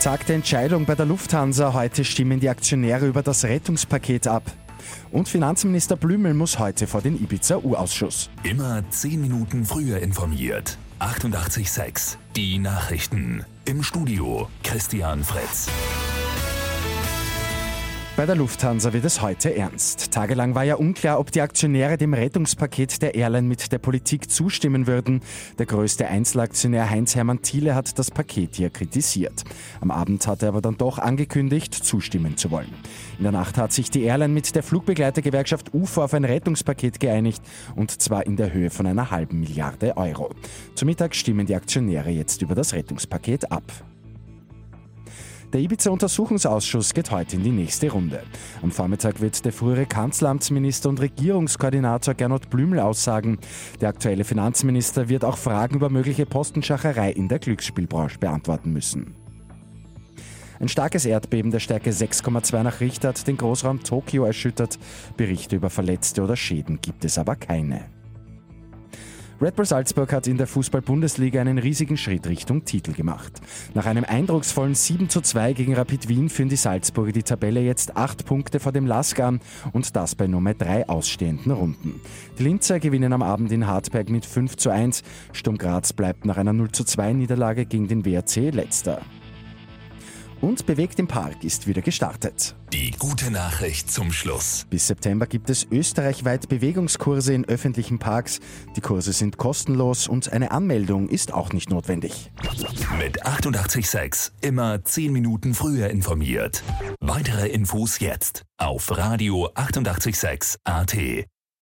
Tag der Entscheidung bei der Lufthansa. Heute stimmen die Aktionäre über das Rettungspaket ab. Und Finanzminister Blümel muss heute vor den Ibiza-U-Ausschuss. Immer 10 Minuten früher informiert. 88.6 Die Nachrichten. Im Studio Christian Fritz. Bei der Lufthansa wird es heute ernst. Tagelang war ja unklar, ob die Aktionäre dem Rettungspaket der Airline mit der Politik zustimmen würden. Der größte Einzelaktionär Heinz-Hermann Thiele hat das Paket hier kritisiert. Am Abend hat er aber dann doch angekündigt, zustimmen zu wollen. In der Nacht hat sich die Airline mit der Flugbegleitergewerkschaft UFO auf ein Rettungspaket geeinigt, und zwar in der Höhe von einer halben Milliarde Euro. Zu Mittag stimmen die Aktionäre jetzt über das Rettungspaket ab. Der Ibiza-Untersuchungsausschuss geht heute in die nächste Runde. Am Vormittag wird der frühere Kanzleramtsminister und Regierungskoordinator Gernot Blümel aussagen. Der aktuelle Finanzminister wird auch Fragen über mögliche Postenschacherei in der Glücksspielbranche beantworten müssen. Ein starkes Erdbeben der Stärke 6,2 nach Richter hat den Großraum Tokio erschüttert. Berichte über Verletzte oder Schäden gibt es aber keine. Red Bull Salzburg hat in der Fußball-Bundesliga einen riesigen Schritt Richtung Titel gemacht. Nach einem eindrucksvollen 7 zu 2 gegen Rapid Wien führen die Salzburger die Tabelle jetzt acht Punkte vor dem Lask an und das bei nur mehr drei ausstehenden Runden. Die Linzer gewinnen am Abend in Hartberg mit 5 zu 1. Sturm Graz bleibt nach einer 0 zu 2 Niederlage gegen den WRC letzter. Und Bewegt im Park ist wieder gestartet. Die gute Nachricht zum Schluss. Bis September gibt es österreichweit Bewegungskurse in öffentlichen Parks. Die Kurse sind kostenlos und eine Anmeldung ist auch nicht notwendig. Mit 886 immer 10 Minuten früher informiert. Weitere Infos jetzt auf Radio 886 AT.